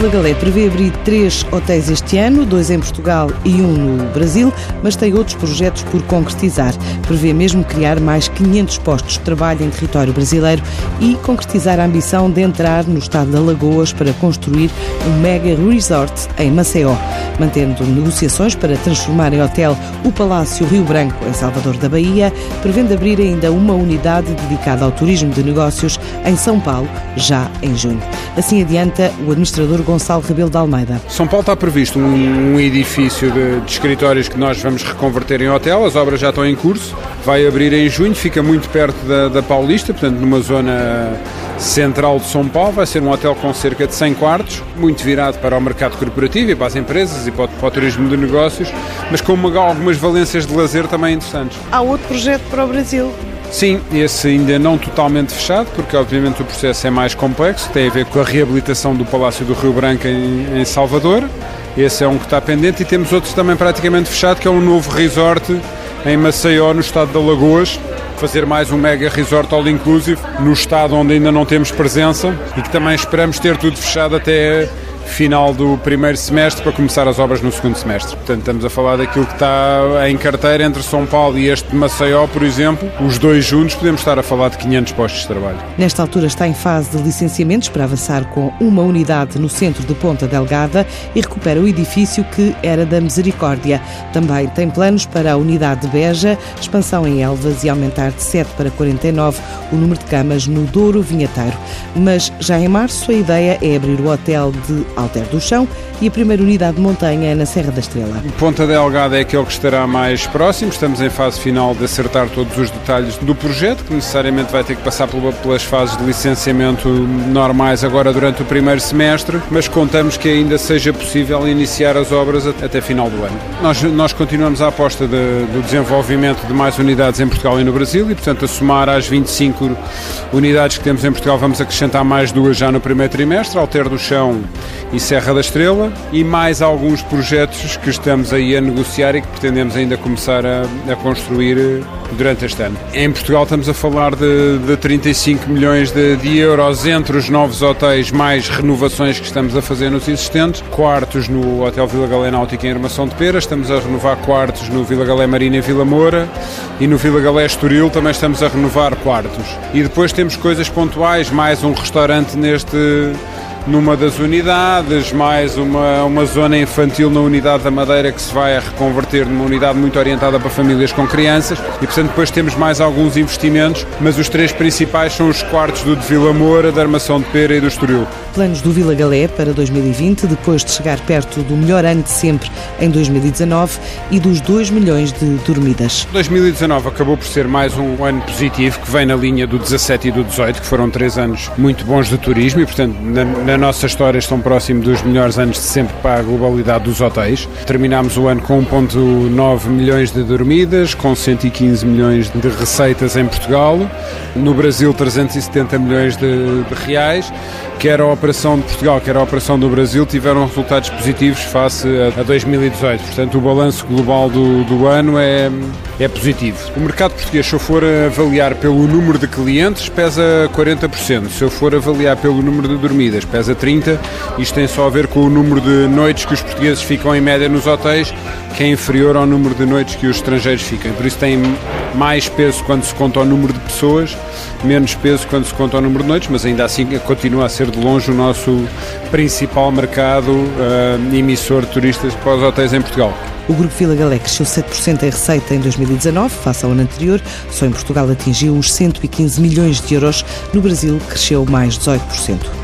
Vila Galé prevê abrir três hotéis este ano, dois em Portugal e um no Brasil, mas tem outros projetos por concretizar. Prevê mesmo criar mais 500 postos de trabalho em território brasileiro e concretizar a ambição de entrar no estado de Alagoas para construir um mega resort em Maceió, mantendo negociações para transformar em hotel o Palácio Rio Branco em Salvador da Bahia, prevendo abrir ainda uma unidade dedicada ao turismo de negócios em São Paulo, já em junho. Assim adianta o administrador Gonçalo Rebelo de Almeida. São Paulo está previsto um, um edifício de, de, escritórios que nós vamos reconverter em hotel, as obras já estão em curso, vai abrir em junho, fica muito perto da, da Paulista, portanto numa zona central de São Paulo, vai ser um hotel com cerca de 100 quartos, muito virado para o mercado corporativo e para as empresas e para o, para o turismo de negócios, mas com uma, algumas valências de lazer também interessantes. Há outro projeto para o Brasil Sim, esse ainda não totalmente fechado, porque obviamente o processo é mais complexo, tem a ver com a reabilitação do Palácio do Rio Branco em, em Salvador. Esse é um que está pendente e temos outros também praticamente fechado, que é um novo resort em Maceió, no estado de Alagoas, fazer mais um mega resort all inclusive no estado onde ainda não temos presença e que também esperamos ter tudo fechado até final do primeiro semestre para começar as obras no segundo semestre. Portanto, estamos a falar daquilo que está em carteira entre São Paulo e este de Maceió, por exemplo. Os dois juntos podemos estar a falar de 500 postos de trabalho. Nesta altura está em fase de licenciamentos para avançar com uma unidade no centro de Ponta Delgada e recupera o edifício que era da Misericórdia. Também tem planos para a unidade de Beja, expansão em Elvas e aumentar de 7 para 49 o número de camas no Douro Vinheteiro. Mas já em março a ideia é abrir o hotel de Alter do Chão e a primeira unidade de montanha na Serra da Estrela. Ponta Delgada é aquele que estará mais próximo, estamos em fase final de acertar todos os detalhes do projeto, que necessariamente vai ter que passar pelas fases de licenciamento normais agora durante o primeiro semestre, mas contamos que ainda seja possível iniciar as obras até final do ano. Nós, nós continuamos a aposta de, do desenvolvimento de mais unidades em Portugal e no Brasil e, portanto, a somar às 25 unidades que temos em Portugal, vamos acrescentar mais duas já no primeiro trimestre, Alter do Chão e Serra da Estrela e mais alguns projetos que estamos aí a negociar e que pretendemos ainda começar a, a construir eh, durante este ano. Em Portugal estamos a falar de, de 35 milhões de, de, euros entre os novos hotéis mais renovações que estamos a fazer nos existentes, quartos no Hotel Vila Galé Náutica em Armação de Pera, estamos a renovar quartos no Vila Galé Marina em Vila Moura e no Vila Galé Estoril também estamos a renovar quartos. E depois temos coisas pontuais, mais um restaurante neste numa das unidades, mais uma, uma zona infantil na unidade da Madeira que se vai a reconverter numa unidade muito orientada para famílias com crianças e, portanto, depois temos mais alguns investimentos, mas os três principais são os quartos do de Vila Moura, da Armação de Pera e do Estoril. Planos do Vila Galé para 2020, depois de chegar perto do melhor ano de sempre em 2019 e dos 2 milhões de dormidas. 2019 acabou por ser mais um ano positivo que vem na linha do 17 e do 18, que foram três anos muito bons de turismo e, portanto, na, na nossa história estão próximo dos melhores anos de sempre para a globalidade dos hotéis. Terminámos o ano com 1,9 milhões de dormidas, com 115 milhões de receitas em Portugal, no Brasil 370 milhões de, de reais quer a operação de Portugal, quer a operação do Brasil, tiveram resultados positivos face a 2018. Portanto, o balanço global do, do ano é, é positivo. O mercado português, se eu for avaliar pelo número de clientes, pesa 40%. Se eu for avaliar pelo número de dormidas, pesa 30%. Isto tem só a ver com o número de noites que os portugueses ficam em média nos hotéis, que é inferior ao número de noites que os estrangeiros ficam. Por isso tem mais peso quando se conta o número de pessoas, menos peso quando se conta o número de noites, mas ainda assim continua a ser de longe o nosso principal mercado uh, emissor de turistas para os hotéis em Portugal. O Grupo Vila Galé cresceu 7% em receita em 2019, face ao ano anterior. Só em Portugal atingiu os 115 milhões de euros. No Brasil, cresceu mais 18%.